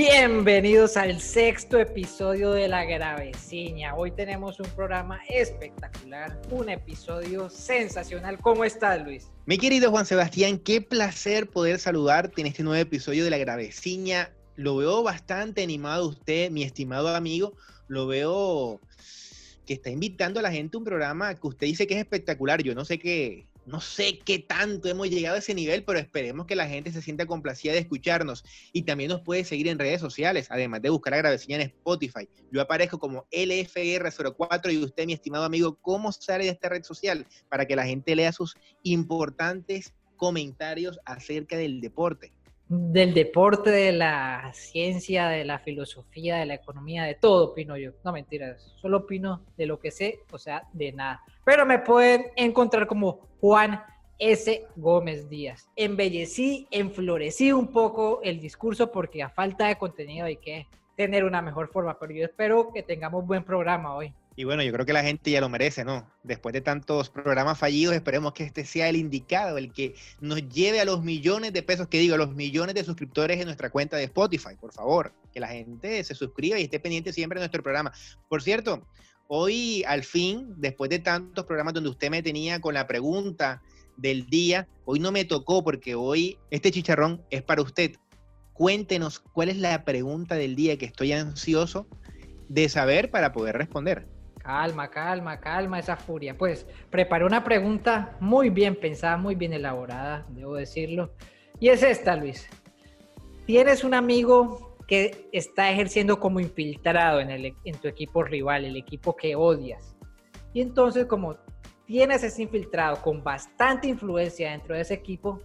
Bienvenidos al sexto episodio de La Graveciña. Hoy tenemos un programa espectacular, un episodio sensacional. ¿Cómo estás, Luis? Mi querido Juan Sebastián, qué placer poder saludarte en este nuevo episodio de La Graveciña. Lo veo bastante animado usted, mi estimado amigo. Lo veo que está invitando a la gente a un programa que usted dice que es espectacular. Yo no sé qué, no sé qué tanto hemos llegado a ese nivel, pero esperemos que la gente se sienta complacida de escucharnos. Y también nos puede seguir en redes sociales, además de buscar a Gravecilla en Spotify. Yo aparezco como LFR04 y usted, mi estimado amigo, ¿cómo sale de esta red social? Para que la gente lea sus importantes comentarios acerca del deporte del deporte, de la ciencia, de la filosofía, de la economía, de todo opino yo. No mentiras, solo opino de lo que sé, o sea, de nada. Pero me pueden encontrar como Juan S. Gómez Díaz. Embellecí, enflorecí un poco el discurso porque a falta de contenido hay que tener una mejor forma, pero yo espero que tengamos buen programa hoy. Y bueno, yo creo que la gente ya lo merece, ¿no? Después de tantos programas fallidos, esperemos que este sea el indicado, el que nos lleve a los millones de pesos, que digo, a los millones de suscriptores en nuestra cuenta de Spotify, por favor. Que la gente se suscriba y esté pendiente siempre de nuestro programa. Por cierto, hoy al fin, después de tantos programas donde usted me tenía con la pregunta del día, hoy no me tocó porque hoy este chicharrón es para usted. Cuéntenos cuál es la pregunta del día que estoy ansioso de saber para poder responder. Calma, calma, calma esa furia. Pues preparé una pregunta muy bien pensada, muy bien elaborada, debo decirlo. Y es esta, Luis. Tienes un amigo que está ejerciendo como infiltrado en, el, en tu equipo rival, el equipo que odias. Y entonces como tienes ese infiltrado con bastante influencia dentro de ese equipo,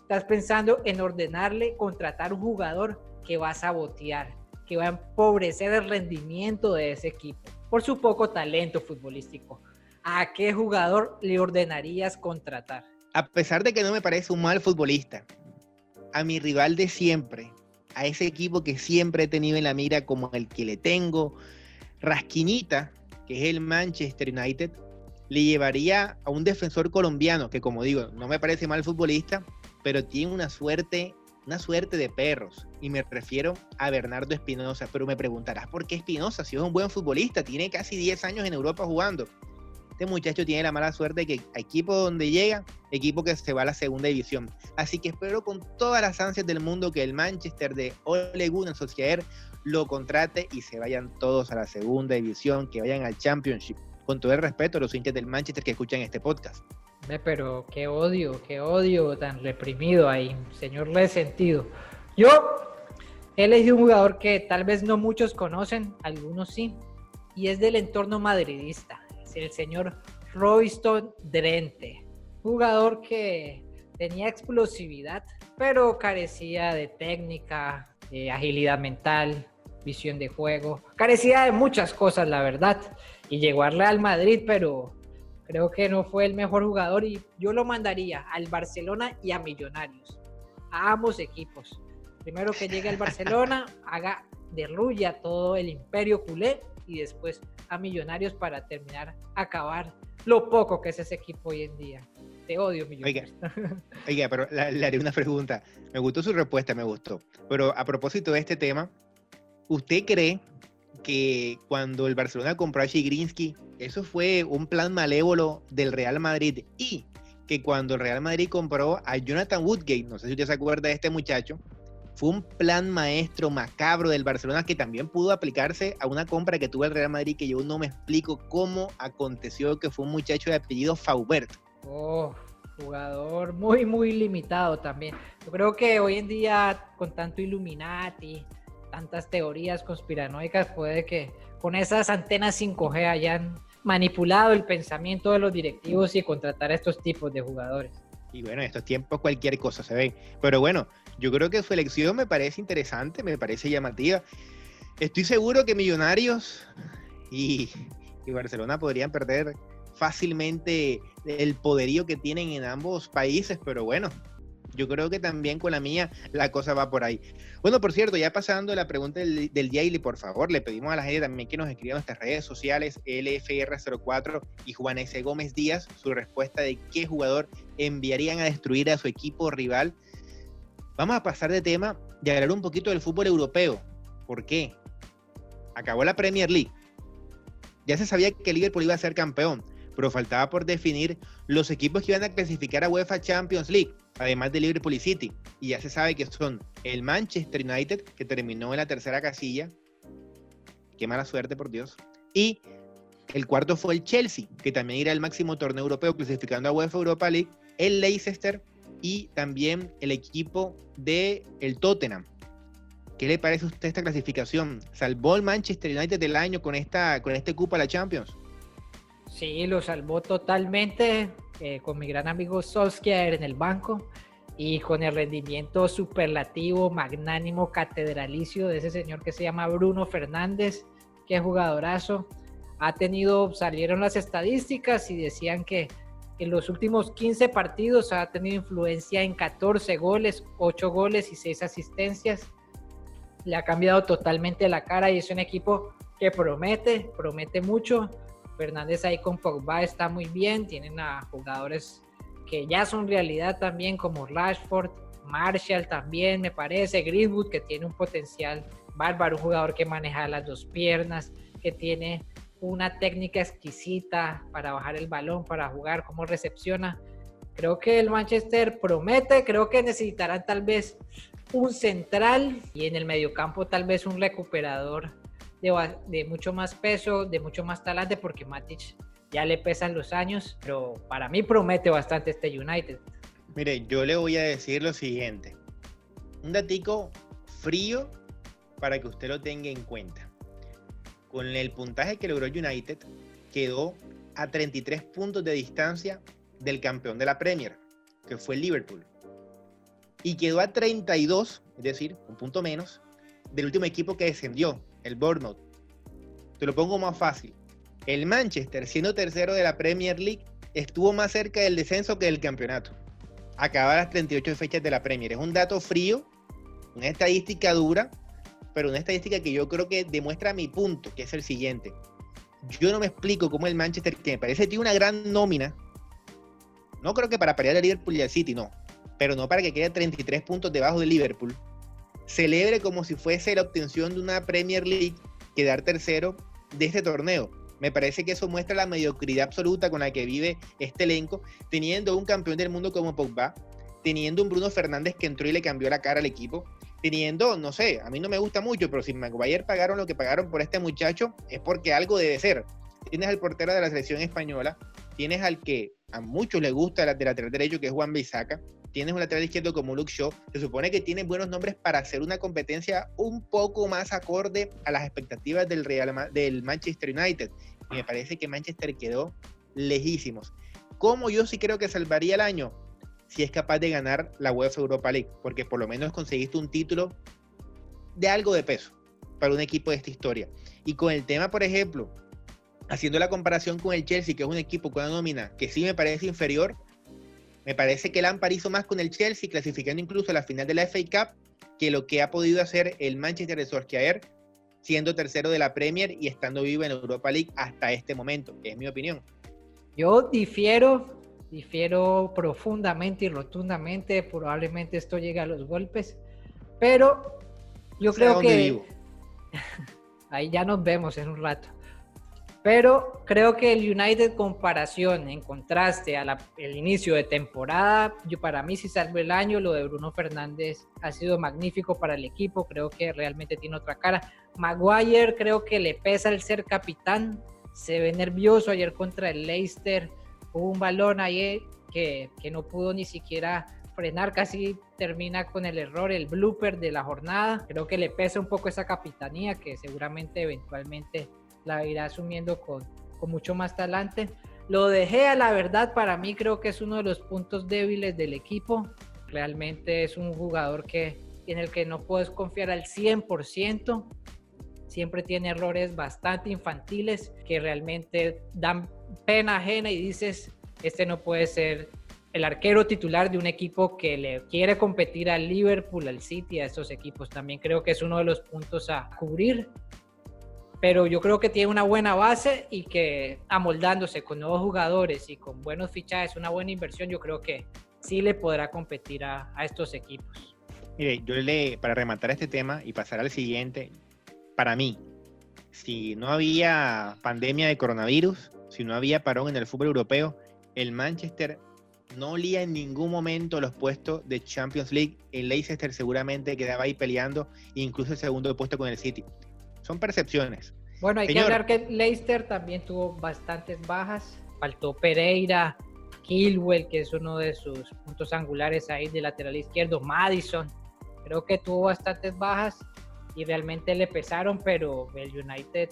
estás pensando en ordenarle contratar un jugador que va a sabotear, que va a empobrecer el rendimiento de ese equipo por su poco talento futbolístico. ¿A qué jugador le ordenarías contratar? A pesar de que no me parece un mal futbolista, a mi rival de siempre, a ese equipo que siempre he tenido en la mira como el que le tengo, Rasquinita, que es el Manchester United, le llevaría a un defensor colombiano que, como digo, no me parece mal futbolista, pero tiene una suerte una suerte de perros. Y me refiero a Bernardo Espinosa. Pero me preguntarás por qué Espinosa, si es un buen futbolista, tiene casi 10 años en Europa jugando. Este muchacho tiene la mala suerte de que equipo donde llega, equipo que se va a la segunda división. Así que espero con todas las ansias del mundo que el Manchester de Ole Gunnar Solskjaer lo contrate y se vayan todos a la segunda división, que vayan al Championship. Con todo el respeto a los hinchas del Manchester que escuchan este podcast. Pero qué odio, qué odio tan reprimido ahí, señor resentido. Yo he elegido un jugador que tal vez no muchos conocen, algunos sí, y es del entorno madridista. Es el señor Royston Drente. Jugador que tenía explosividad, pero carecía de técnica, de agilidad mental, visión de juego. Carecía de muchas cosas, la verdad. Y llegó al Real Madrid, pero Creo que no fue el mejor jugador y yo lo mandaría al Barcelona y a Millonarios, a ambos equipos. Primero que llegue al Barcelona, haga derruya todo el imperio culé y después a Millonarios para terminar, acabar lo poco que es ese equipo hoy en día. Te odio, Millonarios. Oiga, pero le, haré una pregunta. Me gustó su respuesta, me gustó. Pero a propósito de este tema, ¿usted cree que cuando el Barcelona compró a Chigrinsky, eso fue un plan malévolo del Real Madrid y que cuando el Real Madrid compró a Jonathan Woodgate, no sé si usted se acuerda de este muchacho, fue un plan maestro macabro del Barcelona que también pudo aplicarse a una compra que tuvo el Real Madrid que yo no me explico cómo aconteció que fue un muchacho de apellido Faubert. Oh, jugador muy, muy limitado también. Yo creo que hoy en día con tanto Illuminati, tantas teorías conspiranoicas, puede que con esas antenas 5G hayan manipulado el pensamiento de los directivos y contratar a estos tipos de jugadores. Y bueno, en estos tiempos cualquier cosa se ve. Pero bueno, yo creo que su elección me parece interesante, me parece llamativa. Estoy seguro que Millonarios y, y Barcelona podrían perder fácilmente el poderío que tienen en ambos países, pero bueno, yo creo que también con la mía la cosa va por ahí. Bueno, por cierto, ya pasando la pregunta del, día y por favor, le pedimos a la gente también que nos escriba en nuestras redes sociales, LFR04 y Juan S. Gómez Díaz, su respuesta de qué jugador enviarían a destruir a su equipo rival. Vamos a pasar de tema y hablar un poquito del fútbol europeo. ¿Por qué? Acabó la Premier League. Ya se sabía que Liverpool iba a ser campeón, pero faltaba por definir los equipos que iban a clasificar a UEFA Champions League, además de Liverpool City. Y ya se sabe que son el Manchester United, que terminó en la tercera casilla. Qué mala suerte, por Dios. Y el cuarto fue el Chelsea, que también irá al máximo torneo europeo clasificando a UEFA Europa League. El Leicester y también el equipo de Tottenham. ¿Qué le parece a usted esta clasificación? ¿Salvó el Manchester United del año con, esta, con este cupo a la Champions? Sí, lo salvó totalmente eh, con mi gran amigo Solskjaer en el banco y con el rendimiento superlativo, magnánimo, catedralicio de ese señor que se llama Bruno Fernández, que jugadorazo. Ha tenido, salieron las estadísticas y decían que en los últimos 15 partidos ha tenido influencia en 14 goles, 8 goles y 6 asistencias. Le ha cambiado totalmente la cara y es un equipo que promete, promete mucho. Fernández ahí con Pogba está muy bien, tienen a jugadores que ya son realidad también como Rashford, Marshall también me parece, Greenwood que tiene un potencial bárbaro, un jugador que maneja las dos piernas, que tiene una técnica exquisita para bajar el balón, para jugar, cómo recepciona. Creo que el Manchester promete, creo que necesitarán tal vez un central y en el mediocampo tal vez un recuperador de, mucho más peso, de mucho más talante, porque Matic ya le pesan los años, pero para mí promete bastante este United. Mire, yo le voy a decir lo siguiente. Un datico frío para que usted lo tenga en cuenta con el puntaje que logró United, quedó a 33 puntos de distancia del campeón de la Premier, que fue Liverpool. Y quedó a 32, es decir, un punto menos, del último equipo que descendió, el Bournemouth. Te lo pongo más fácil. El Manchester, siendo tercero de la Premier League, estuvo más cerca del descenso que del campeonato. Acaba las 38 fechas de la Premier. Es un dato frío, una estadística dura, pero una estadística que yo creo que demuestra mi punto, que es el siguiente. Yo no me explico cómo el Manchester, que me parece tiene una gran nómina, no creo que para pelear al Liverpool y al City, no, pero no para que quede 33 puntos debajo del Liverpool, celebre como si fuese la obtención de una Premier League quedar tercero de este torneo. Me parece que eso muestra la mediocridad absoluta con la que vive este elenco, teniendo un campeón del mundo como Pogba, teniendo un Bruno Fernández que entró y le cambió la cara al equipo, teniendo, no sé, a mí no me gusta mucho, pero si Maguire pagaron lo que pagaron por este muchacho, es porque algo debe ser. Tienes al portero de la selección española, tienes al que a muchos les gusta el lateral derecho, que es Juan Bisaca, tienes un lateral izquierdo como Luke Shaw, se supone que tiene buenos nombres para hacer una competencia un poco más acorde a las expectativas del, Real, del Manchester United. Y me parece que Manchester quedó lejísimos. ¿Cómo yo sí creo que salvaría el año? si es capaz de ganar la UEFA Europa League, porque por lo menos conseguiste un título de algo de peso para un equipo de esta historia. Y con el tema, por ejemplo, haciendo la comparación con el Chelsea, que es un equipo con una nómina que sí me parece inferior, me parece que el Lampard hizo más con el Chelsea, clasificando incluso a la final de la FA Cup, que lo que ha podido hacer el Manchester de Solskjaer, siendo tercero de la Premier y estando vivo en Europa League hasta este momento, que es mi opinión. Yo difiero difiero profundamente y rotundamente, probablemente esto llegue a los golpes, pero yo creo que ahí ya nos vemos en un rato. Pero creo que el United comparación, en contraste al inicio de temporada, yo para mí si salvo el año, lo de Bruno Fernández ha sido magnífico para el equipo, creo que realmente tiene otra cara. Maguire creo que le pesa el ser capitán, se ve nervioso ayer contra el Leicester, hubo un balón ahí que, que no pudo ni siquiera frenar, casi termina con el error, el blooper de la jornada. Creo que le pesa un poco esa capitanía que seguramente eventualmente la irá asumiendo con, mucho más talante. Lo dejé a la verdad, para mí creo que es uno de los puntos débiles del equipo. Realmente es un jugador que, en el que no puedes confiar al 100%. Siempre tiene errores bastante infantiles que realmente dan pena ajena y dices, este no puede ser el arquero titular de un equipo que le quiere competir al Liverpool, al City, a esos equipos. También creo que es uno de los puntos a cubrir. Pero yo creo que tiene una buena base y que amoldándose con nuevos jugadores y con buenos fichajes, una buena inversión, yo creo que sí le podrá competir a, estos equipos. Mire, yo le, para rematar este tema y pasar al siguiente, para mí, si no había pandemia de coronavirus, si no había parón en el fútbol europeo, el Manchester no olía en ningún momento los puestos de Champions League. El Leicester seguramente quedaba ahí peleando, incluso el segundo puesto con el City. Son percepciones. Bueno, hay que hablar que Leicester también tuvo bastantes bajas. Faltó Pereira, Kilwell, que es uno de sus puntos angulares ahí de lateral izquierdo, Madison. Creo que tuvo bastantes bajas y realmente le pesaron, pero el United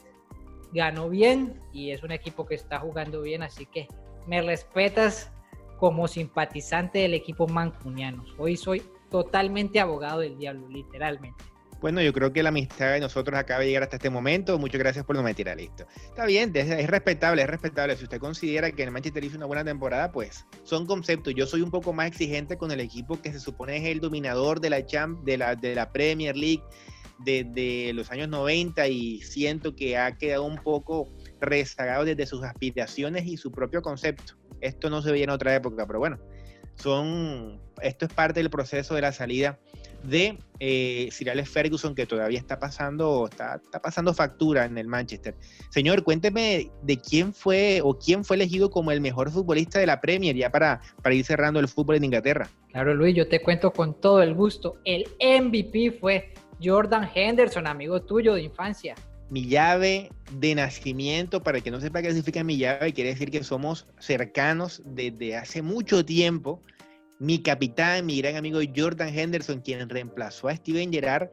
ganó bien y es un equipo que está jugando bien, así que me respetas como simpatizante del equipo mancuniano. Hoy soy totalmente abogado del diablo, literalmente. Bueno, yo creo que la amistad de nosotros acaba de llegar hasta este momento. Muchas gracias por no me tirar listo. Está bien, es, respetable, es respetable. Si usted considera que el Manchester hizo una buena temporada, pues son conceptos. Yo soy un poco más exigente con el equipo que se supone es el dominador de la, Champ, de la, de la Premier League desde los años 90 y siento que ha quedado un poco rezagado desde sus aspiraciones y su propio concepto. Esto no se veía en otra época, pero bueno, son, esto es parte del proceso de la salida de eh, Sir Alex Ferguson, que todavía está pasando, está, está, pasando factura en el Manchester. Señor, cuénteme de quién fue o quién fue elegido como el mejor futbolista de la Premier, ya para, para ir cerrando el fútbol en Inglaterra. Claro, Luis, yo te cuento con todo el gusto. El MVP fue Jordan Henderson, amigo tuyo de infancia. Mi llave de nacimiento, para el que no sepa qué significa mi llave, quiere decir que somos cercanos desde hace mucho tiempo mi capitán, mi gran amigo Jordan Henderson, quien reemplazó a Steven Gerrard.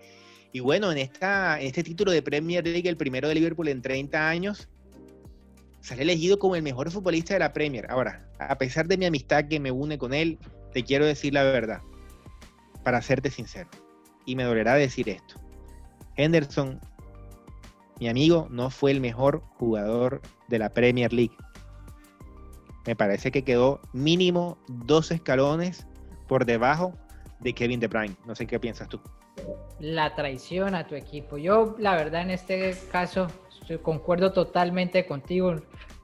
Y bueno, en, esta, este título de Premier League, el primero de Liverpool en 30 años, sale elegido como el mejor futbolista de la Premier. Ahora, a pesar de mi amistad que me une con él, te quiero decir la verdad, para serte sincero. Y me dolerá decir esto. Henderson, mi amigo, no fue el mejor jugador de la Premier League me parece que quedó mínimo dos escalones por debajo de Kevin De Bruyne. No sé qué piensas tú. La traición a tu equipo. Yo, la verdad, en este caso, concuerdo totalmente contigo.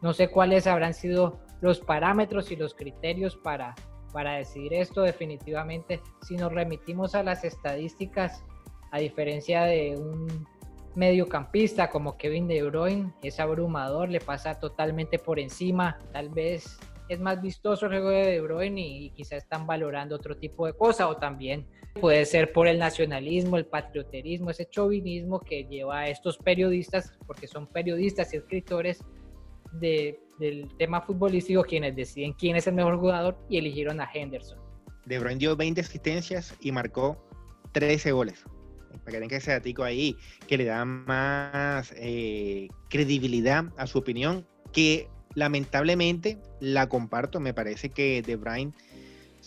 No sé cuáles habrán sido los parámetros y los criterios para, para decidir esto. Definitivamente, si nos remitimos a las estadísticas, a diferencia de un mediocampista como Kevin De Bruyne es abrumador, le pasa totalmente por encima, tal vez es más vistoso el juego de De Bruyne y, quizás están valorando otro tipo de cosa o también puede ser por el nacionalismo, el patrioterismo, ese chauvinismo que lleva a estos periodistas, porque son periodistas y escritores de, del tema futbolístico quienes deciden quién es el mejor jugador y eligieron a Henderson. De Bruyne dio 20 asistencias y marcó 13 goles para que ese datico ahí, que le da más eh, credibilidad a su opinión, que lamentablemente la comparto, me parece que De Bruyne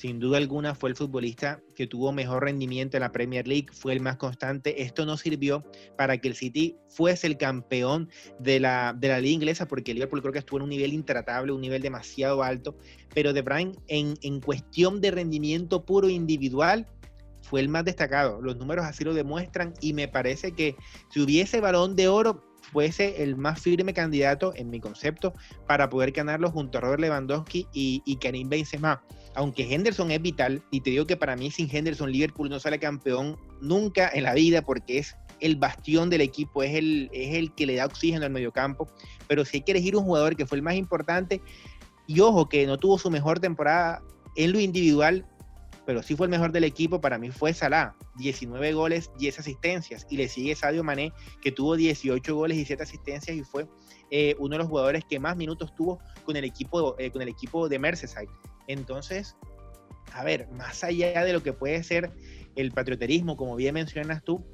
sin duda alguna fue el futbolista que tuvo mejor rendimiento en la Premier League, fue el más constante. Esto no sirvió para que el City fuese el campeón de la, de la liga inglesa, porque el Liverpool creo que estuvo en un nivel intratable, un nivel demasiado alto, pero De Bruyne en, en cuestión de rendimiento puro individual fue el más destacado. Los números así lo demuestran y me parece que si hubiese balón de oro, fuese el más firme candidato, en mi concepto, para poder ganarlo junto a Robert Lewandowski y, Karim Benzema. Aunque Henderson es vital, y te digo que para mí sin Henderson Liverpool no sale campeón nunca en la vida porque es el bastión del equipo, es el, es el que le da oxígeno al mediocampo. Pero si hay que elegir un jugador que fue el más importante, y ojo que no tuvo su mejor temporada en lo individual, pero sí fue el mejor del equipo, para mí fue Salah, 19 goles, 10 asistencias, y le sigue Sadio Mané, que tuvo 18 goles y 7 asistencias y fue eh, uno de los jugadores que más minutos tuvo con el equipo, eh, con el equipo de Merseyside. Entonces, a ver, más allá de lo que puede ser el patrioterismo, como bien mencionas tú,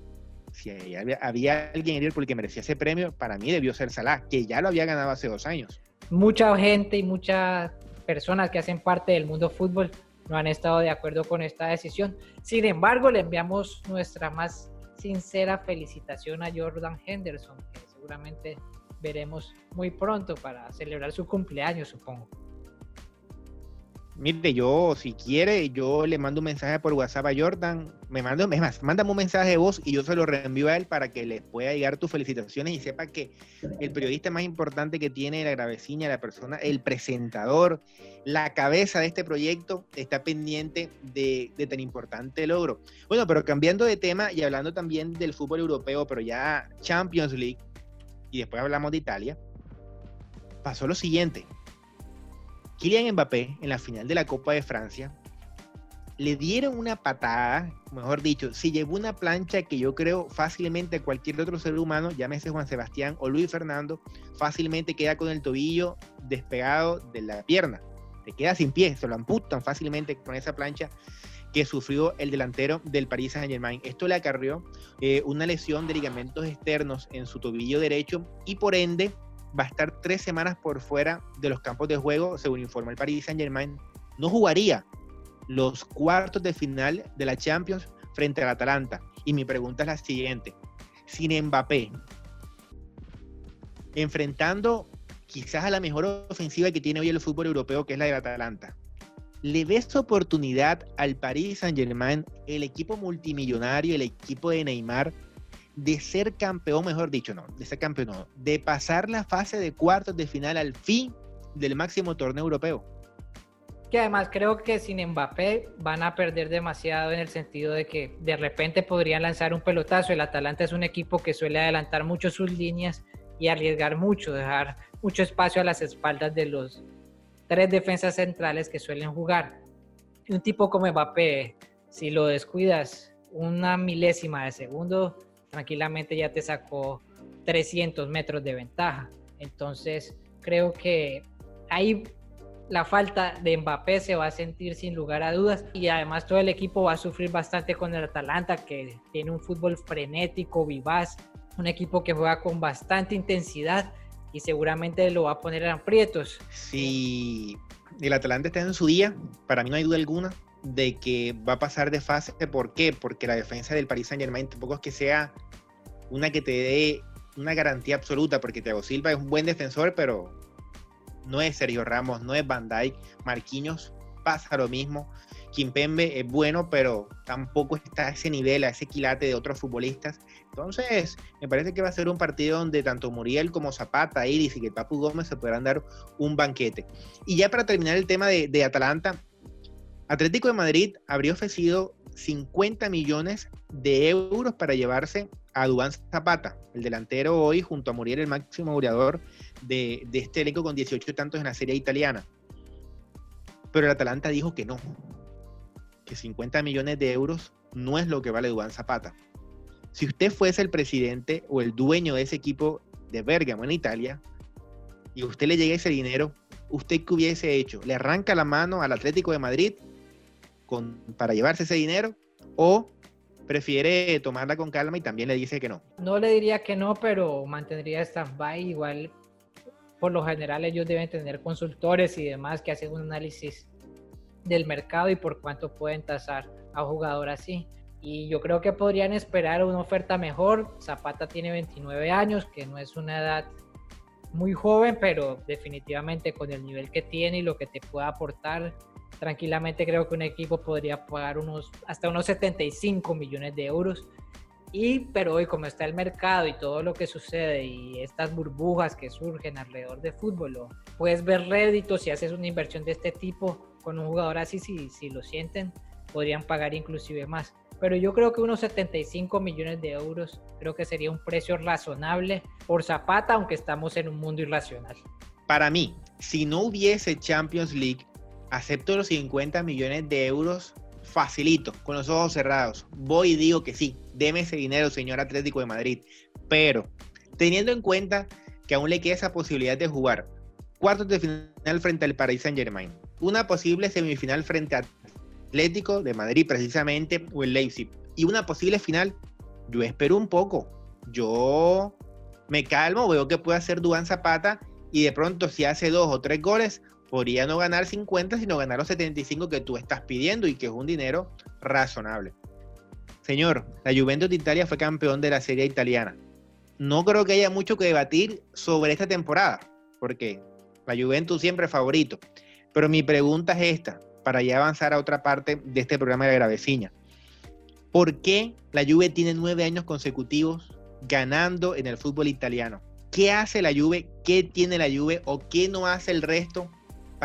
si había, había alguien en Liverpool que merecía ese premio, para mí debió ser Salah, que ya lo había ganado hace dos años. Mucha gente y muchas personas que hacen parte del mundo fútbol no han estado de acuerdo con esta decisión. Sin embargo, le enviamos nuestra más sincera felicitación a Jordan Henderson, que seguramente veremos muy pronto para celebrar su cumpleaños, supongo. Mire, yo, si quiere, yo le mando un mensaje por WhatsApp a Jordan. Me mando, es más, mándame un mensaje de voz y yo se lo reenvío a él para que le pueda llegar tus felicitaciones y sepa que el periodista más importante que tiene la gravecina, la persona, el presentador, la cabeza de este proyecto, está pendiente de, de tan importante logro. Bueno, pero cambiando de tema y hablando también del fútbol europeo, pero ya Champions League, y después hablamos de Italia, pasó lo siguiente Kylian Mbappé en la final de la Copa de Francia le dieron una patada, mejor dicho, se llevó una plancha que yo creo fácilmente cualquier otro ser humano, llámese Juan Sebastián o Luis Fernando, fácilmente queda con el tobillo despegado de la pierna. Te queda sin pie, se lo amputan fácilmente con esa plancha que sufrió el delantero del Paris Saint Germain. Esto le acarrió eh, una lesión de ligamentos externos en su tobillo derecho y por ende va a estar tres semanas por fuera de los campos de juego, según informa el Paris Saint Germain. No jugaría los cuartos de final de la Champions frente al Atalanta. Y mi pregunta es la siguiente. Sin Mbappé, enfrentando quizás a la mejor ofensiva que tiene hoy el fútbol europeo, que es la del Atalanta, ¿le ves oportunidad al Paris Saint Germain, el equipo multimillonario, el equipo de Neymar, de ser campeón, mejor dicho, no, de ser campeón, de pasar la fase de cuartos de final al fin del máximo torneo europeo. Que además creo que sin Mbappé van a perder demasiado en el sentido de que de repente podrían lanzar un pelotazo. El Atalanta es un equipo que suele adelantar mucho sus líneas y arriesgar mucho, dejar mucho espacio a las espaldas de los tres defensas centrales que suelen jugar. Un tipo como Mbappé, si lo descuidas una milésima de segundo, tranquilamente ya te sacó 300 metros de ventaja. Entonces, creo que ahí la falta de Mbappé se va a sentir sin lugar a dudas y además todo el equipo va a sufrir bastante con el Atalanta que tiene un fútbol frenético, vivaz, un equipo que juega con bastante intensidad y seguramente lo va a poner en aprietos. Si el Atalanta está en su día, para mí no hay duda alguna de que va a pasar de fase. ¿Por qué? Porque la defensa del Paris Saint Germain tampoco es que sea una que te dé una garantía absoluta, porque Thiago Silva es un buen defensor, pero no es Sergio Ramos, no es Van Dijk, Marquinhos pasa lo mismo. Kimpembe es bueno, pero tampoco está a ese nivel, a ese quilate de otros futbolistas. Entonces, me parece que va a ser un partido donde tanto Muriel como Zapata, Iris y que Papu Gómez se podrán dar un banquete. Y ya para terminar el tema de, de Atalanta, Atlético de Madrid habría ofrecido 50 millones de euros para llevarse a Dubán Zapata, el delantero hoy junto a Muriel, el máximo goleador de, este elenco con 18 tantos en la serie italiana. Pero el Atalanta dijo que no, que 50 millones de euros no es lo que vale Dubán Zapata. Si usted fuese el presidente o el dueño de ese equipo de Bergamo en Italia y usted le llega ese dinero, ¿usted qué hubiese hecho? ¿Le arranca la mano al Atlético de Madrid para llevarse ese dinero o prefiere tomarla con calma y también le dice que no. No le diría que no, pero mantendría stand-by. Igual, por lo general, ellos deben tener consultores y demás que hacen un análisis del mercado y por cuánto pueden tasar a un jugador así. Y yo creo que podrían esperar una oferta mejor. Zapata tiene 29 años, que no es una edad muy joven, pero definitivamente con el nivel que tiene y lo que te puede aportar, tranquilamente creo que un equipo podría pagar unos hasta unos 75 millones de euros. Y, pero hoy como está el mercado y todo lo que sucede y estas burbujas que surgen alrededor de fútbol, puedes ver réditos si haces una inversión de este tipo con un jugador así, si, si lo sienten, podrían pagar inclusive más. Pero yo creo que unos 75 millones de euros creo que sería un precio razonable por Zapata, aunque estamos en un mundo irracional. Para mí, si no hubiese Champions League, acepto los 50 millones de euros facilito, con los ojos cerrados. Voy y digo que sí, deme ese dinero, señor Atlético de Madrid. Pero, teniendo en cuenta que aún le queda esa posibilidad de jugar cuartos de final frente al Paris Saint Germain, una posible semifinal frente a Atlético de Madrid precisamente o el Leipzig y una posible final, yo espero un poco. Yo me calmo, veo que puede hacer Duan Zapata y de pronto si hace dos o tres goles, podría no ganar 50, sino ganar los 75 que tú estás pidiendo y que es un dinero razonable. Señor, la Juventus de Italia fue campeón de la Serie Italiana. No creo que haya mucho que debatir sobre esta temporada, porque la Juventus siempre es favorito. Pero mi pregunta es esta. para ya avanzar a otra parte de este programa de la. ¿Por qué la Juve tiene nueve años consecutivos ganando en el fútbol italiano? ¿Qué hace la Juve? ¿Qué tiene la Juve? ¿O qué no hace el resto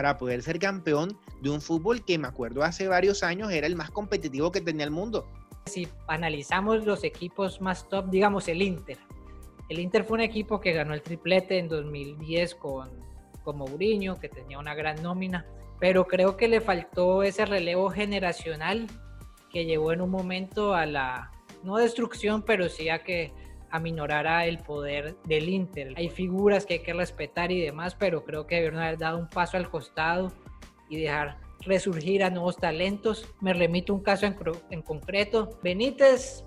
para poder ser campeón de un fútbol que me acuerdo hace varios años era el más competitivo que tenía el mundo? Si analizamos los equipos más top, digamos el Inter. El Inter fue un equipo que ganó el triplete en 2010 con, con Mourinho, que tenía una gran nómina, pero creo que le faltó ese relevo generacional que llevó en un momento a la, no destrucción, pero sí a que aminorara el poder del Inter. Hay figuras que hay que respetar y demás, pero creo que debieron haber dado un paso al costado y dejar resurgir a nuevos talentos. Me remito a un caso en, en concreto. Benítez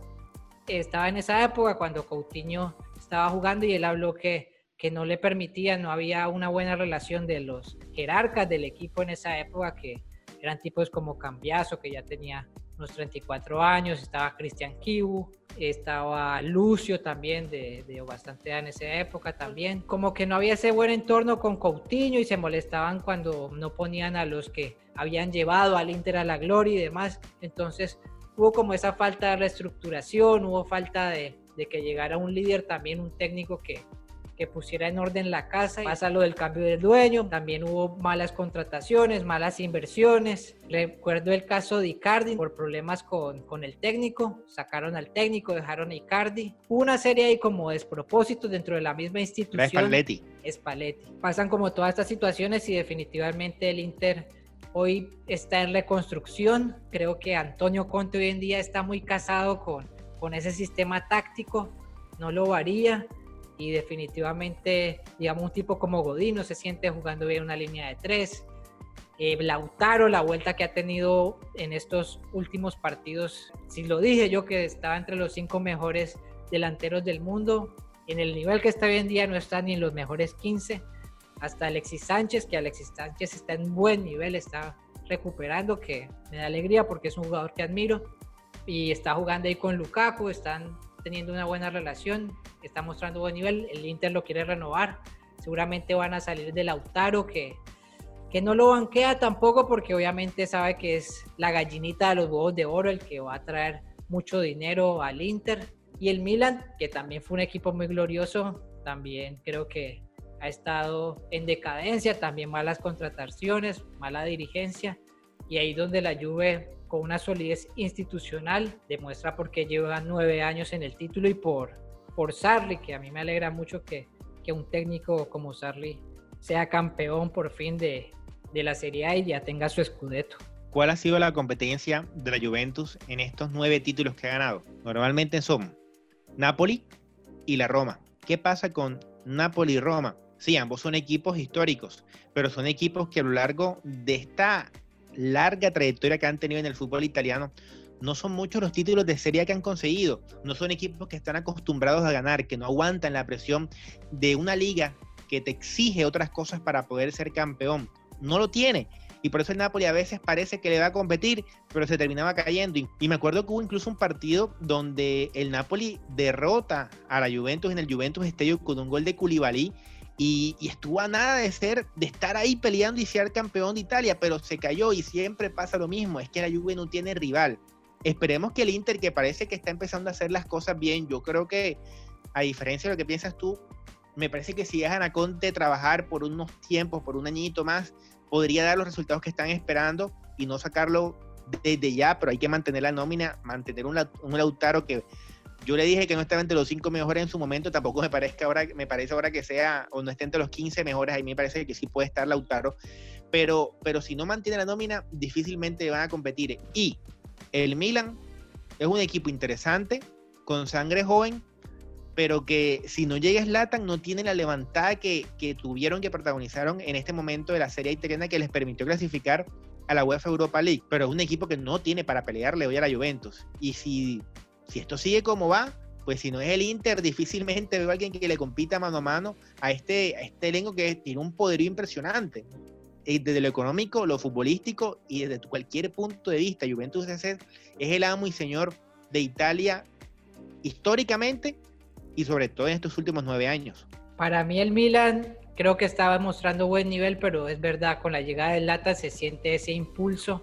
estaba en esa época cuando Coutinho estaba jugando y él habló que, que no le permitía, no había una buena relación de los jerarcas del equipo en esa época, que eran tipos como Cambiaso, que ya tenía unos 34 años, estaba Cristian Kibu, estaba Lucio también de, de, bastante edad en esa época también. Como que no había ese buen entorno con Coutinho y se molestaban cuando no ponían a los que habían llevado al Inter a la gloria y demás. Entonces hubo como esa falta de reestructuración, hubo falta de, de que llegara un líder también, un técnico que, que pusiera en orden la casa. Pasa lo del cambio del dueño, también hubo malas contrataciones, malas inversiones. Recuerdo el caso de Icardi por problemas con, con el técnico, sacaron al técnico, dejaron a Icardi. Una serie ahí como despropósitos dentro de la misma institución. Spalletti. Spalletti. Pasan como todas estas situaciones y definitivamente el Inter hoy está en reconstrucción. Creo que Antonio Conte hoy en día está muy casado con, con ese sistema táctico, no lo varía y definitivamente, digamos, un tipo como Godín no se siente jugando bien una línea de tres. Eh, Lautaro, la vuelta que ha tenido en estos últimos partidos, si lo dije yo que estaba entre los cinco mejores delanteros del mundo, en el nivel que está hoy en día no está ni en los mejores 15, hasta Alexis Sánchez, que Alexis Sánchez está en buen nivel, está recuperando, que me da alegría porque es un jugador que admiro, y está jugando ahí con Lukaku, están teniendo una buena relación, está mostrando buen nivel, el Inter lo quiere renovar, seguramente van a salir de Lautaro que, que no lo banquea tampoco porque obviamente sabe que es la gallinita de los huevos de oro el que va a traer mucho dinero al Inter. Y el Milan que también fue un equipo muy glorioso, también creo que ha estado en decadencia, también malas contrataciones, mala dirigencia. Y ahí donde la Juve con una solidez institucional, demuestra porque lleva nueve años en el título y por, por Sarri, que a mí me alegra mucho que, que un técnico como Sarri sea campeón por fin de, de la Serie A y ya tenga su escudeto. ¿Cuál ha sido la competencia de la Juventus en estos nueve títulos que ha ganado? Normalmente son Napoli y la Roma. ¿Qué pasa con Napoli y Roma? Sí, ambos son equipos históricos, pero son equipos que a lo largo de esta larga trayectoria que han tenido en el fútbol italiano, no son muchos los títulos de serie que han conseguido. No son equipos que están acostumbrados a ganar, que no aguantan la presión de una liga que te exige otras cosas para poder ser campeón. No lo tiene. Y por eso el Napoli a veces parece que le va a competir, pero se terminaba cayendo. Y me acuerdo que hubo incluso un partido donde el Napoli derrota a la Juventus en el Juventus Stadium con un gol de Koulibaly y, estuvo a nada de ser, de estar ahí peleando y ser campeón de Italia, pero se cayó y siempre pasa lo mismo, es que la Juve no tiene rival. Esperemos que el Inter, que parece que está empezando a hacer las cosas bien, yo creo que, a diferencia de lo que piensas tú, me parece que si dejan a Conte trabajar por unos tiempos, por un añito más, podría dar los resultados que están esperando y no sacarlo desde ya, pero hay que mantener la nómina, mantener un, un Lautaro que yo le dije que no estaba entre los cinco mejores en su momento, tampoco me parece ahora, me parece ahora que sea, o no esté entre los 15 mejores, a mí me parece que sí puede estar Lautaro, pero, pero si no mantiene la nómina, difícilmente van a competir. Y el Milan es un equipo interesante, con sangre joven, pero que si no llega Slatan no tiene la levantada que, que tuvieron, que protagonizaron en este momento de la serie italiana que les permitió clasificar a la UEFA Europa League, pero es un equipo que no tiene para pelearle hoy a la Juventus. Y si si esto sigue como va, pues si no es el Inter, difícilmente veo a alguien que le compita mano a mano a este, a este elenco que tiene un poderío impresionante. Desde lo económico, lo futbolístico y desde cualquier punto de vista, Juventus es el amo y señor de Italia históricamente y sobre todo en estos últimos nueve años. Para mí el Milan creo que estaba mostrando buen nivel, pero es verdad, con la llegada del Lata se siente ese impulso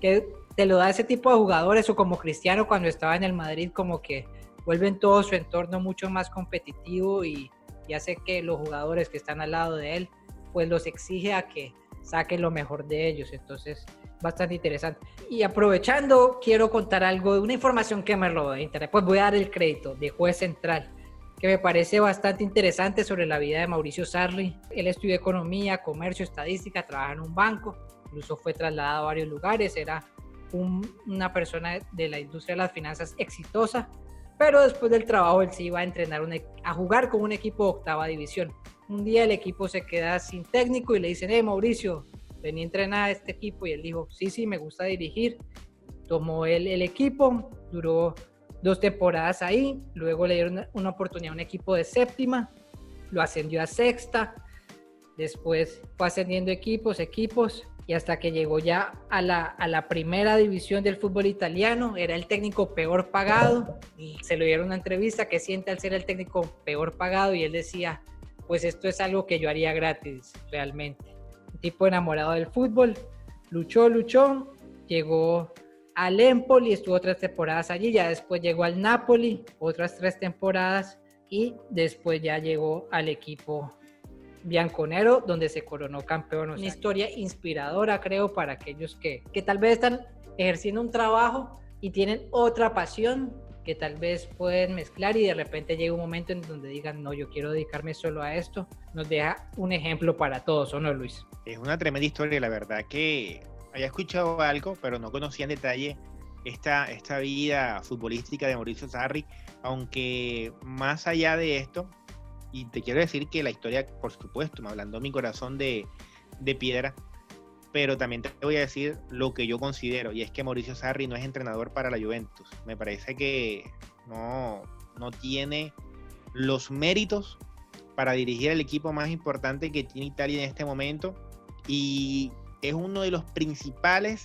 que te lo da ese tipo de jugadores o como Cristiano cuando estaba en el Madrid, como que vuelven todo su entorno mucho más competitivo y, y hace que los jugadores que están al lado de él, pues los exige a que saquen lo mejor de ellos. Entonces, bastante interesante. Y aprovechando, quiero contar algo de una información que me robó de internet. Pues voy a dar el crédito de juez central, que me parece bastante interesante sobre la vida de Mauricio Sarri. Él estudió economía, comercio, estadística, trabaja en un banco, incluso fue trasladado a varios lugares, era una persona de la industria de las finanzas exitosa, pero después del trabajo él se iba a entrenar, a jugar con un equipo de octava división. Un día el equipo se queda sin técnico y le dicen, eh, Mauricio, venía a entrenar a este equipo y él dijo, sí, sí, me gusta dirigir. Tomó el equipo, duró dos temporadas ahí, luego le dieron una oportunidad a un equipo de séptima, lo ascendió a sexta, después fue ascendiendo equipos, equipos, y hasta que llegó ya a la, a la primera división del fútbol italiano, era el técnico peor pagado, y se le dieron una entrevista que siente al ser el técnico peor pagado, y él decía, pues esto es algo que yo haría gratis, realmente tipo enamorado del fútbol, luchó, luchó, llegó al Empoli, estuvo tres temporadas allí, ya después llegó al Napoli, otras tres temporadas, y después ya llegó al equipo bianconero, donde se coronó campeón. Una historia inspiradora, creo, para aquellos que, que tal vez están ejerciendo un trabajo y tienen otra pasión que tal vez pueden mezclar y de repente llega un momento en donde digan, no, yo quiero dedicarme solo a esto, nos deja un ejemplo para todos, ¿o no, Luis? Es una tremenda historia, la verdad que había escuchado algo, pero no conocía en detalle esta, esta vida futbolística de Mauricio Sarri, aunque más allá de esto, y te quiero decir que la historia, por supuesto, me hablando mi corazón de, piedra, pero también te voy a decir lo que yo considero, y es que Mauricio Sarri no es entrenador para la Juventus. Me parece que no, no tiene los méritos para dirigir el equipo más importante que tiene Italia en este momento, y es uno de los principales,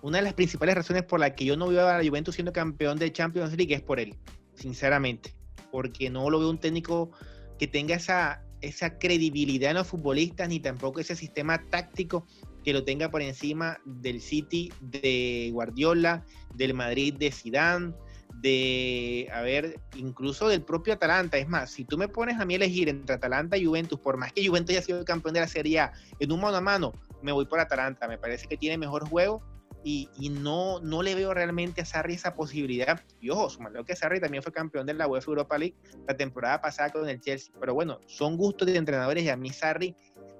una de las principales razones por la que yo no veo a la Juventus siendo campeón de Champions League es por él, sinceramente, porque no lo veo un técnico que tenga esa esa credibilidad en los futbolistas ni tampoco ese sistema táctico que lo tenga por encima del City de Guardiola, del Madrid de Zidane, de, a ver, incluso del propio Atalanta. Es más, si tú me pones a mí elegir entre Atalanta y Juventus, por más que Juventus haya sido campeón de la Serie A en un mano a mano, me voy por Atalanta. Me parece que tiene mejor juego y, no, no le veo realmente a Sarri esa posibilidad. Y ojo, sumando que Sarri también fue campeón de la UEFA Europa League la temporada pasada con el Chelsea. Pero bueno, son gustos de entrenadores y a mí Sarri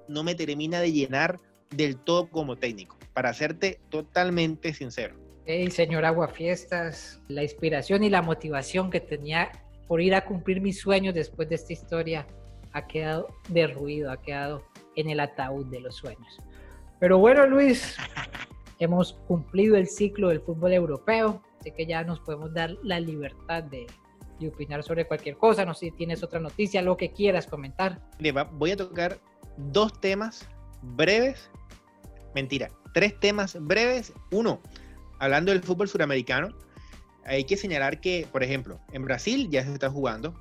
no me termina de llenar del todo como técnico, para serte totalmente sincero. Hey, señor Aguafiestas, la inspiración y la motivación que tenía por ir a cumplir mis sueños después de esta historia ha quedado derruido, ha quedado en el ataúd de los sueños. Pero bueno, Luis, hemos cumplido el ciclo del fútbol europeo, así que ya nos podemos dar la libertad de, opinar sobre cualquier cosa. No sé si tienes otra noticia, lo que quieras comentar. Voy a tocar dos temas breves, mentira, tres temas breves. Uno, hablando del fútbol suramericano, hay que señalar que, por ejemplo, en Brasil ya se está jugando,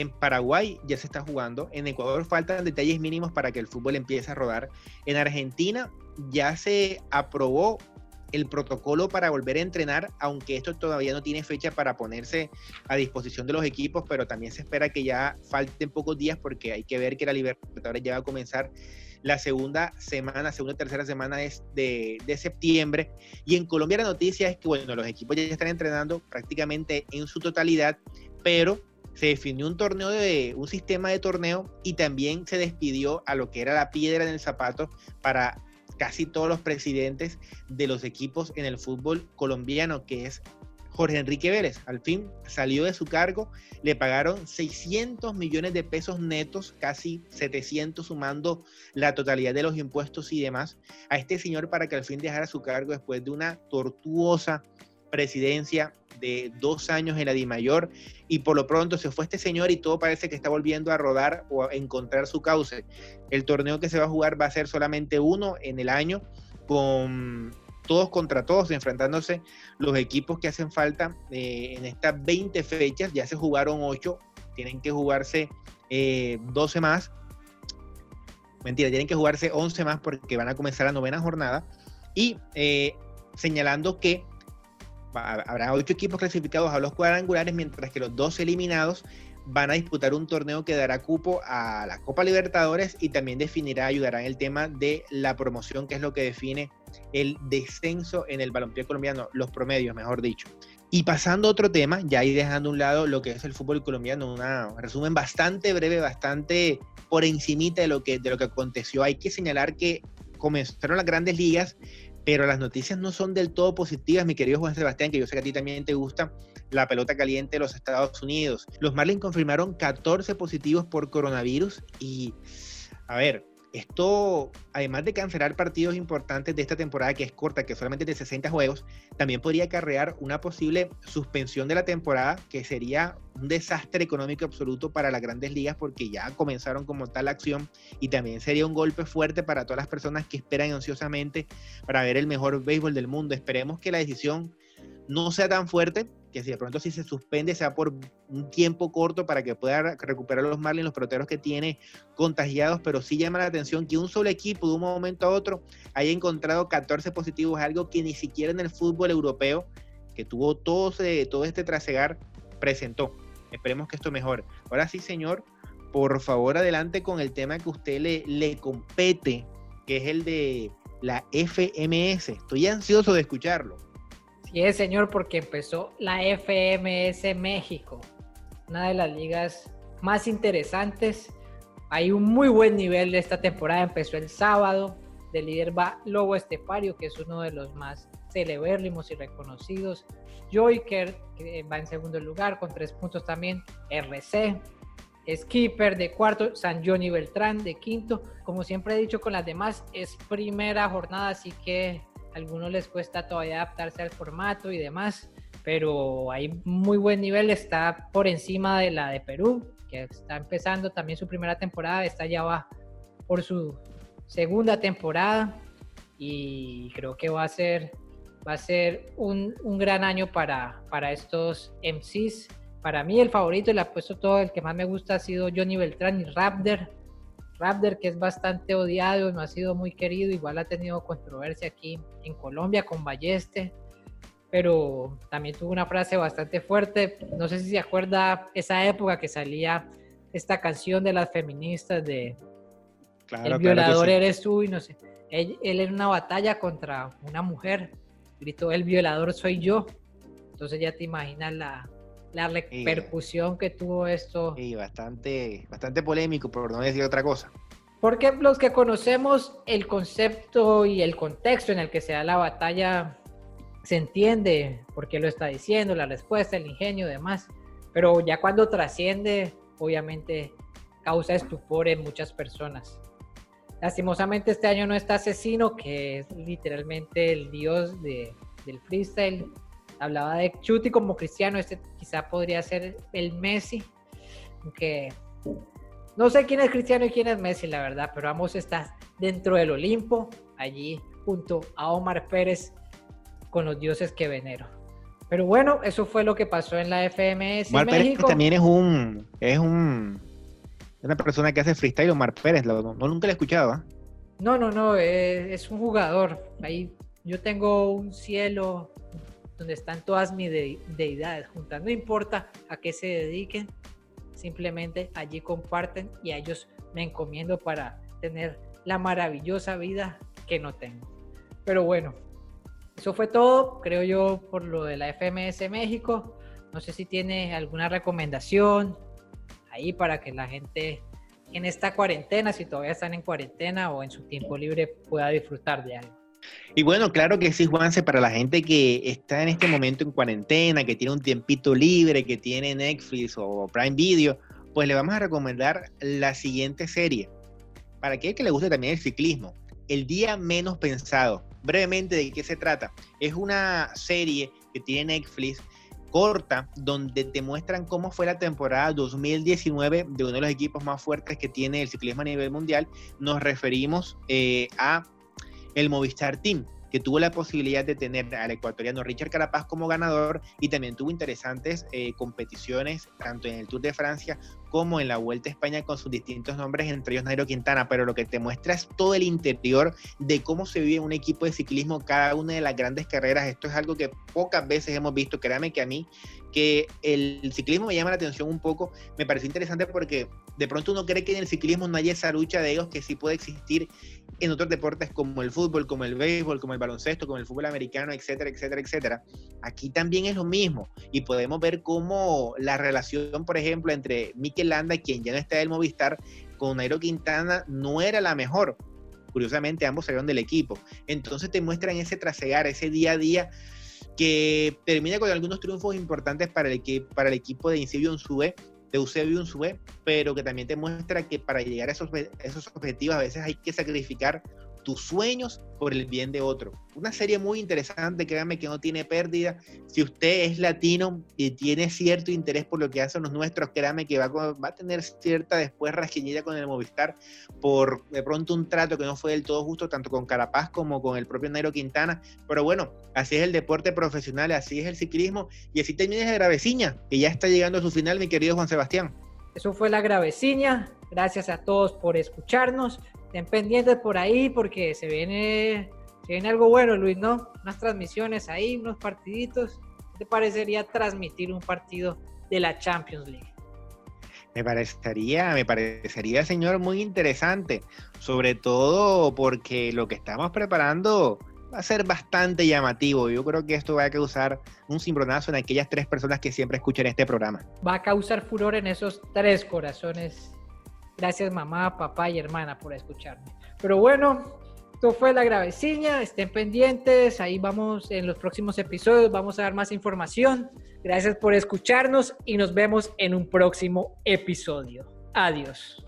en Paraguay ya se está jugando, en Ecuador faltan detalles mínimos para que el fútbol empiece a rodar, en Argentina ya se aprobó el protocolo para volver a entrenar, aunque esto todavía no tiene fecha para ponerse a disposición de los equipos, pero también se espera que ya falten pocos días porque hay que ver que la Libertadores ya va a comenzar la segunda semana, segunda y tercera semana de, de, septiembre. Y en Colombia la noticia es que, bueno, los equipos ya están entrenando prácticamente en su totalidad, pero se definió un torneo de un sistema de torneo y también se despidió a lo que era la piedra en el zapato para casi todos los presidentes de los equipos en el fútbol colombiano, que es Jorge Enrique Vélez. Al fin salió de su cargo, le pagaron 600 millones de pesos netos, casi 700 sumando la totalidad de los impuestos y demás, a este señor para que al fin dejara su cargo después de una tortuosa presidencia de dos años en la DIMAYOR y por lo pronto se fue este señor y todo parece que está volviendo a rodar o a encontrar su cauce. El torneo que se va a jugar va a ser solamente uno en el año con todos contra todos, enfrentándose los equipos que hacen falta eh, en estas 20 fechas. Ya se jugaron 8, tienen que jugarse 12 eh, más. mentira, tienen que jugarse 11 más porque van a comenzar la novena jornada. Y eh, señalando que habrá ocho equipos clasificados a los cuadrangulares, mientras que los dos eliminados van a disputar un torneo que dará cupo a la Copa Libertadores y también definirá, ayudará en el tema de la promoción, que es lo que define el descenso en el balompié colombiano, los promedios, mejor dicho. Y pasando a otro tema, ya ahí dejando un lado lo que es el fútbol colombiano, un resumen bastante breve, bastante por encimita de lo que, de lo que aconteció. Hay que señalar que comenzaron las grandes ligas, pero las noticias no son del todo positivas, mi querido Juan Sebastián, que yo sé que a ti también te gusta la pelota caliente de los Estados Unidos. Los Marlins confirmaron 14 positivos por coronavirus y, a ver, esto, además de cancelar partidos importantes de esta temporada, que es corta, que solamente de 60 juegos, también podría acarrear una posible suspensión de la temporada, que sería un desastre económico absoluto para las grandes ligas, porque ya comenzaron como tal acción, y también sería un golpe fuerte para todas las personas que esperan ansiosamente para ver el mejor béisbol del mundo. Esperemos que la decisión no sea tan fuerte, que si de pronto si se suspende sea por un tiempo corto para que pueda recuperar los Marlins, los peloteros que tiene contagiados, pero sí llama la atención que un solo equipo de un momento a otro haya encontrado 14 positivos, algo que ni siquiera en el fútbol europeo, que tuvo todo, todo este trasegar, presentó. Esperemos que esto mejore. Ahora sí, señor, por favor adelante con el tema que usted le, le compete, que es el de la FMS. Estoy ansioso de escucharlo. Y es, señor, porque empezó la FMS México, una de las ligas más interesantes. Hay un muy buen nivel esta temporada. Empezó el sábado. De líder va Lobo Estepario, que es uno de los más celebérrimos y reconocidos. Joyker, va en segundo lugar con tres puntos también. RC, Skipper de cuarto, San Johnny Beltrán de quinto. Como siempre he dicho con las demás, es primera jornada, así que algunos les cuesta todavía adaptarse al formato y demás, pero hay muy buen nivel, está por encima de la de Perú, que está empezando también su primera temporada, esta ya va por su segunda temporada y creo que va a ser, va a ser un, un gran año para, para estos MCs. Para mí el favorito, le apuesto todo, el que más me gusta ha sido Johnny Beltrán y Raptor Raptor, que es bastante odiado, no ha sido muy querido, igual ha tenido controversia aquí en Colombia con Balleste, pero también tuvo una frase bastante fuerte. No sé si se acuerda esa época que salía esta canción de las feministas de El violador eres tú y no sé. Él, él en una batalla contra una mujer gritó el violador soy yo. Entonces ya te imaginas la, la repercusión que tuvo esto. Y bastante, bastante polémico, por no decir otra cosa. Porque los que conocemos el concepto y el contexto en el que se da la batalla, se entiende por qué lo está diciendo, la respuesta, el ingenio y demás. Pero ya cuando trasciende, obviamente causa estupor en muchas personas. Lastimosamente este año no está Asesino, que es literalmente el dios de, del freestyle hablaba de Chuti como cristiano, este quizá podría ser el Messi, aunque no sé quién es cristiano y quién es Messi, la verdad, pero ambos están dentro del Olimpo, allí junto a Omar Pérez con los dioses que venero. Pero bueno, eso fue lo que pasó en la FMS Omar Pérez también es un es un una persona que hace freestyle, Omar Pérez, no, nunca lo he escuchado. ¿ah? No, no, no, es, es un jugador. Ahí yo tengo un cielo donde están todas mis deidades juntas. No importa a qué se dediquen, simplemente allí comparten y a ellos me encomiendo para tener la maravillosa vida que no tengo. Pero bueno, eso fue todo, creo yo, por lo de la FMS México. No sé si tiene alguna recomendación ahí para que la gente en esta cuarentena, si todavía están en cuarentena o en su tiempo libre, pueda disfrutar de algo. Y bueno, claro que sí, Juanse, para la gente que está en este momento en cuarentena, que tiene un tiempito libre, que tiene Netflix o Prime Video, pues le vamos a recomendar la siguiente serie. Para aquel que le guste también el ciclismo, El Día Menos Pensado. Brevemente, ¿de qué se trata? Es una serie que tiene Netflix corta, donde te muestran cómo fue la temporada 2019 de uno de los equipos más fuertes que tiene el ciclismo a nivel mundial. Nos referimos eh, a el Movistar Team. que tuvo la posibilidad de tener al ecuatoriano Richard Carapaz como ganador y también tuvo interesantes eh, competiciones, tanto en el Tour de Francia como en la Vuelta a España con sus distintos nombres, entre ellos Nairo Quintana, pero lo que te muestra es todo el interior de cómo se vive un equipo de ciclismo cada una de las grandes carreras. Esto es algo que pocas veces hemos visto, créame que a mí, que el ciclismo me llama la atención un poco, me parece interesante porque de pronto uno cree que en el ciclismo no hay esa lucha de ellos que sí puede existir en otros deportes como el fútbol, como el béisbol, como el baloncesto, como el fútbol americano, etcétera, etcétera, etcétera. Aquí también es lo mismo y podemos ver cómo la relación, por ejemplo, entre Mikel Landa, quien ya no está del Movistar, con Nairo Quintana no era la mejor. Curiosamente, ambos salieron del equipo. Entonces te muestran ese trasegar, ese día a día que termina con algunos triunfos importantes para el, para el equipo de Insibio Sube de Eusebio sube, pero que también te muestra que para llegar a esos, esos objetivos a veces hay que sacrificar tus sueños por el bien de otro. Una serie muy interesante, créanme que no tiene pérdida. Si usted es latino y tiene cierto interés por lo que hacen los nuestros, créanme que va, va a tener cierta después rasquiñita con el Movistar por de pronto un trato que no fue del todo justo, tanto con Carapaz como con el propio Nairo Quintana. Pero bueno, así es el deporte profesional, así es el ciclismo y así termina la graveciña, que ya está llegando a su final, mi querido Juan Sebastián. Eso fue la graveciña. Gracias a todos por escucharnos. Estén pendientes por ahí porque se viene, se viene algo bueno, Luis, ¿no? Unas transmisiones ahí, unos partiditos. ¿Qué te parecería transmitir un partido de la Champions League? Me parecería, me parecería, señor, muy interesante, sobre todo porque lo que estamos preparando va a ser bastante llamativo. Yo creo que esto va a causar un cimbronazo en aquellas tres personas que siempre escuchan este programa. Va a causar furor en esos tres corazones Gracias mamá, papá y hermana por escucharme. Pero bueno, esto fue la graveciña. Estén pendientes. Ahí vamos en los próximos episodios. Vamos a dar más información. Gracias por escucharnos y nos vemos en un próximo episodio. Adiós.